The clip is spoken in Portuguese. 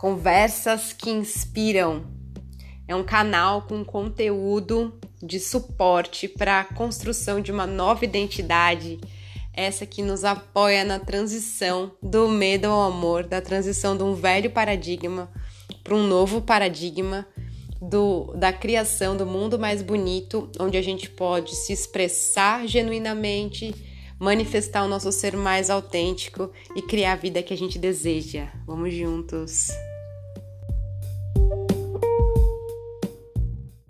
Conversas que Inspiram. É um canal com conteúdo de suporte para a construção de uma nova identidade, essa que nos apoia na transição do medo ao amor, da transição de um velho paradigma para um novo paradigma do, da criação do mundo mais bonito, onde a gente pode se expressar genuinamente manifestar o nosso ser mais autêntico e criar a vida que a gente deseja. Vamos juntos!